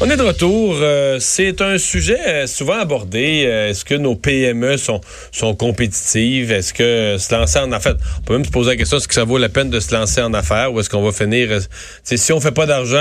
On est de retour. Euh, c'est un sujet euh, souvent abordé. Euh, est-ce que nos PME sont, sont compétitives? Est-ce que se lancer en affaires... On peut même se poser la question, est-ce que ça vaut la peine de se lancer en affaires ou est-ce qu'on va finir... si on fait pas d'argent,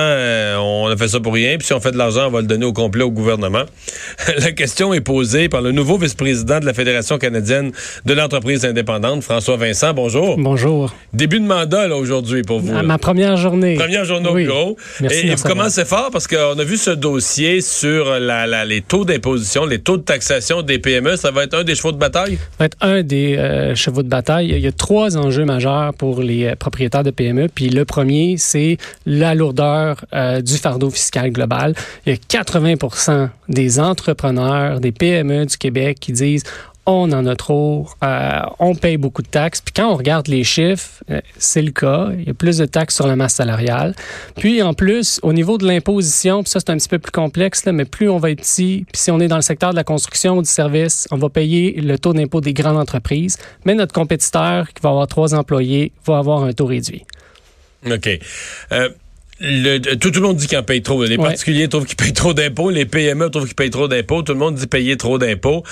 on a fait ça pour rien. Puis si on fait de l'argent, on va le donner au complet au gouvernement. la question est posée par le nouveau vice-président de la Fédération canadienne de l'entreprise indépendante, François Vincent. Bonjour. Bonjour. Début de mandat aujourd'hui pour vous. À ma première journée. Première journée au bureau. Merci et, vous commencez fort parce qu'on a vu ce dossier sur les taux d'imposition, les taux de taxation des PME, ça va être un des chevaux de bataille? Ça va être un des euh, chevaux de bataille. Il y a trois enjeux majeurs pour les euh, propriétaires de PME. Puis le premier, c'est la lourdeur euh, du fardeau fiscal global. Il y a 80 des entrepreneurs, des PME du Québec qui disent on en a trop, euh, on paye beaucoup de taxes. Puis quand on regarde les chiffres, euh, c'est le cas. Il y a plus de taxes sur la masse salariale. Puis en plus, au niveau de l'imposition, ça c'est un petit peu plus complexe, mais plus on va être petit, puis si on est dans le secteur de la construction ou du service, on va payer le taux d'impôt des grandes entreprises. Mais notre compétiteur, qui va avoir trois employés, va avoir un taux réduit. OK. Euh, le, tout, le monde dit qu'il en paye trop. Les particuliers trouvent qu'ils payent trop d'impôts. Les PME trouvent qu'ils payent trop d'impôts. Tout le monde dit payer trop d'impôts.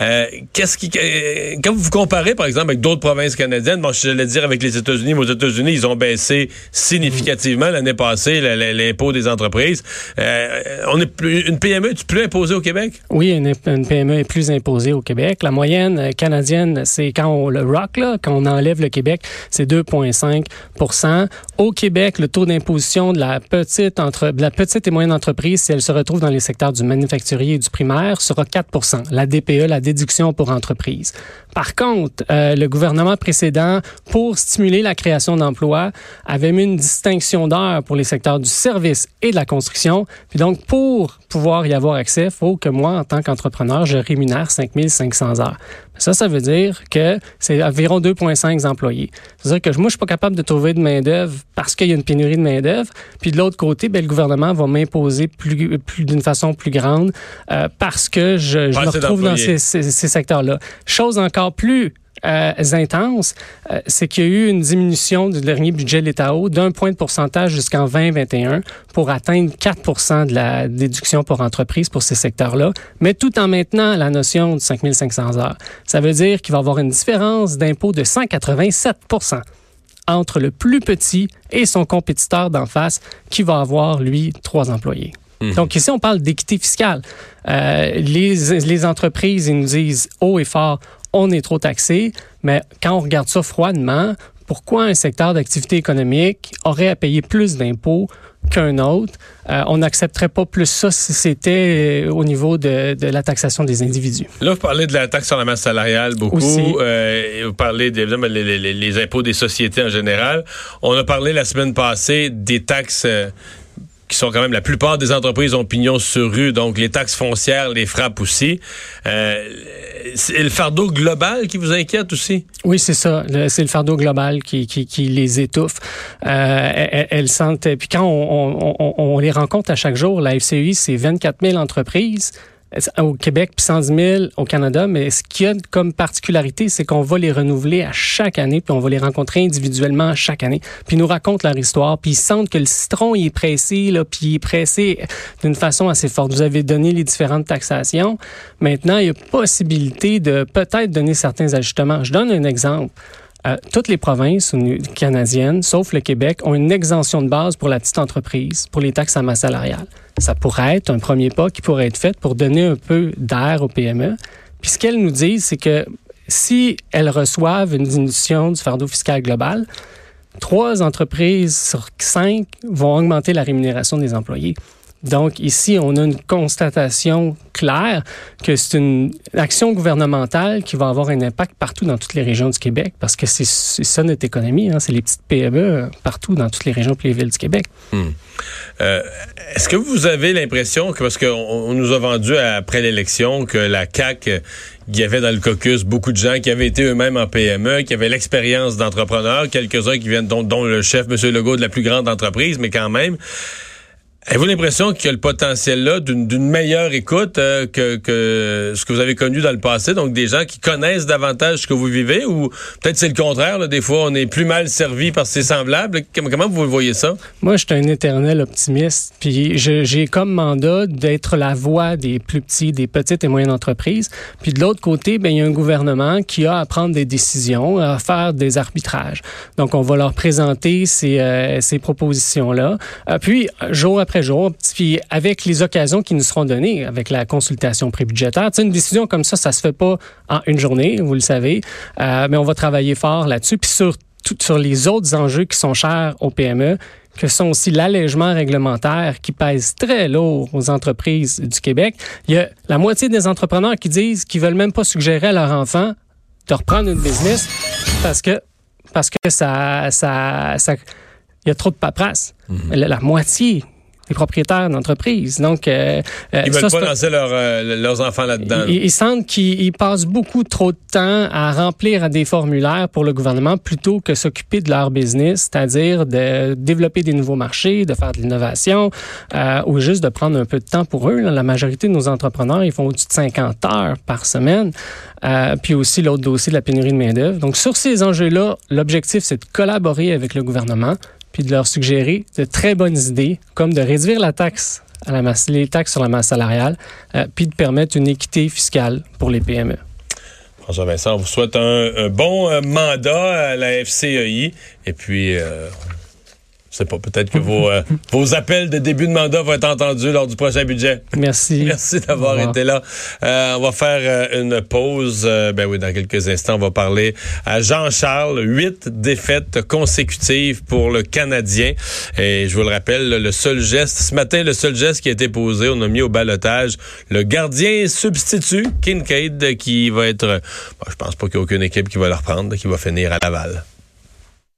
Euh, qu'est-ce qui, euh, quand vous comparez, par exemple, avec d'autres provinces canadiennes, bon, je vais dire avec les États-Unis, aux États-Unis, ils ont baissé significativement l'année passée l'impôt des entreprises. Euh, on est plus, une PME est plus imposée au Québec? Oui, une, PME est plus imposée au Québec. La moyenne euh, canadienne, c'est quand on le rock, là, quand on enlève le Québec, c'est 2,5% Au Québec, le taux d'imposition de la petite, entre, la petite et moyenne entreprise, si elle se retrouve dans les secteurs du manufacturier et du primaire, sera 4% la DPE, la déduction pour entreprise. Par contre, euh, le gouvernement précédent, pour stimuler la création d'emplois, avait mis une distinction d'heures pour les secteurs du service et de la construction. Puis donc, pour pouvoir y avoir accès, il faut que moi, en tant qu'entrepreneur, je rémunère 5500 heures. Ça, ça veut dire que c'est environ 2,5 employés. C'est-à-dire que moi, je suis pas capable de trouver de main-d'œuvre parce qu'il y a une pénurie de main-d'œuvre. Puis de l'autre côté, ben, le gouvernement va m'imposer plus, plus d'une façon plus grande euh, parce que je, je me retrouve dans ces, ces, ces secteurs-là. Chose encore plus euh, intense, euh, c'est qu'il y a eu une diminution du dernier budget de l'État haut d'un point de pourcentage jusqu'en 2021 pour atteindre 4% de la déduction pour entreprise pour ces secteurs-là, mais tout en maintenant la notion de 5500 heures. Ça veut dire qu'il va y avoir une différence d'impôt de 187 entre le plus petit et son compétiteur d'en face qui va avoir, lui, trois employés. Mmh. Donc ici, on parle d'équité fiscale. Euh, les, les entreprises, ils nous disent haut et fort, on est trop taxé, mais quand on regarde ça froidement, pourquoi un secteur d'activité économique aurait à payer plus d'impôts qu'un autre. Euh, on n'accepterait pas plus ça si c'était euh, au niveau de, la taxation des individus. Là, vous parlez de la taxe sur la masse salariale beaucoup. Euh, vous parlez des les, impôts des sociétés en général. On a parlé la semaine passée des taxes qui sont quand même la plupart des entreprises ont pignon sur rue, donc les taxes foncières les frappent aussi. Euh, c'est le fardeau global qui vous inquiète aussi? Oui, c'est ça. C'est le fardeau global qui, qui, qui les étouffe. Euh, elles, sentent. Puis quand on, on, on, les rencontre à chaque jour, la FCI, c'est 24 000 entreprises au Québec puis 110 000 au Canada, mais ce qu'il y a comme particularité, c'est qu'on va les renouveler à chaque année, puis on va les rencontrer individuellement chaque année, puis ils nous racontent leur histoire, puis ils sentent que le citron il est pressé, là, puis il est pressé d'une façon assez forte. Vous avez donné les différentes taxations. Maintenant, il y a possibilité de peut-être donner certains ajustements. Je donne un exemple. Euh, toutes les provinces canadiennes, sauf le Québec, ont une exemption de base pour la petite entreprise, pour les taxes à masse salariale. Ça pourrait être un premier pas qui pourrait être fait pour donner un peu d'air aux PME. Puis ce qu'elles nous disent, c'est que si elles reçoivent une diminution du fardeau fiscal global, trois entreprises sur cinq vont augmenter la rémunération des employés. Donc ici, on a une constatation claire que c'est une action gouvernementale qui va avoir un impact partout dans toutes les régions du Québec parce que c'est ça notre économie, hein, c'est les petites PME partout dans toutes les régions et les villes du Québec. Hmm. Euh, est-ce que vous avez l'impression que, parce qu'on nous a vendu après l'élection que la CAQ, il y avait dans le caucus beaucoup de gens qui avaient été eux-mêmes en PME, qui avaient l'expérience d'entrepreneurs, quelques-uns qui viennent, dont, dont, le chef, M. Legault, de la plus grande entreprise, mais quand même. Avez-vous l'impression qu'il y a le potentiel là d'une meilleure écoute euh, que, que, ce que vous avez connu dans le passé, donc des gens qui connaissent davantage ce que vous vivez, ou peut-être c'est le contraire, là, des fois on est plus mal servi par ses semblables? Comment vous voyez ça? Moi, je suis un éternel optimiste, puis j'ai comme mandat d'être la voix des plus petits, des petites et moyennes entreprises. Puis de l'autre côté, ben, il y a un gouvernement qui a à prendre des décisions, à faire des arbitrages. Donc, on va leur présenter ces, euh, ces propositions-là. Euh, puis, jour après après jour. Puis avec les occasions qui nous seront données, avec la consultation prébudgétaire, une décision comme ça, ça se fait pas en une journée, vous le savez, euh, mais on va travailler fort là-dessus. Puis sur, sur les autres enjeux qui sont chers aux PME, que sont aussi l'allègement réglementaire qui pèse très lourd aux entreprises du Québec. Il y a la moitié des entrepreneurs qui disent qu'ils veulent même pas suggérer à leurs enfants de reprendre une business parce que parce que ça ça ça il y a trop de paperasse. Mm-hmm. la, moitié les propriétaires d'entreprises. Donc, euh, euh ils veulent pas lancer euh, leurs enfants là-dedans. Ils, sentent qu'ils passent beaucoup trop de temps à remplir des formulaires pour le gouvernement plutôt que s'occuper de leur business, c'est-à-dire de développer des nouveaux marchés, de faire de l'innovation euh, ou juste de prendre un peu de temps pour eux. La majorité de nos entrepreneurs, ils font au-dessus de 50 heures par semaine. Puis aussi l'autre dossier de la pénurie de main-d'œuvre. Donc, sur ces enjeux-là, l'objectif, c'est de collaborer avec le gouvernement puis de leur suggérer de très bonnes idées, comme de réduire la taxe les taxes sur la masse salariale, euh, puis de permettre une équité fiscale pour les PME. François Vincent, on vous souhaite un, bon euh, mandat à la FCEI et puis euh, je sais pas, peut-être que vos, euh, vos appels de début de mandat vont être entendus lors du prochain budget. Merci. Merci d'avoir été là. Euh, on va faire euh, une pause. ben oui, dans quelques instants, on va parler à Jean-Charles. Huit défaites consécutives pour le Canadien. Et je vous le rappelle, le seul geste, ce matin, le seul geste qui a été posé, on a mis au balotage le gardien substitut, Kincaid, qui va être... je pense pas qu'il y a aucune équipe qui va le reprendre, qui va finir à Laval.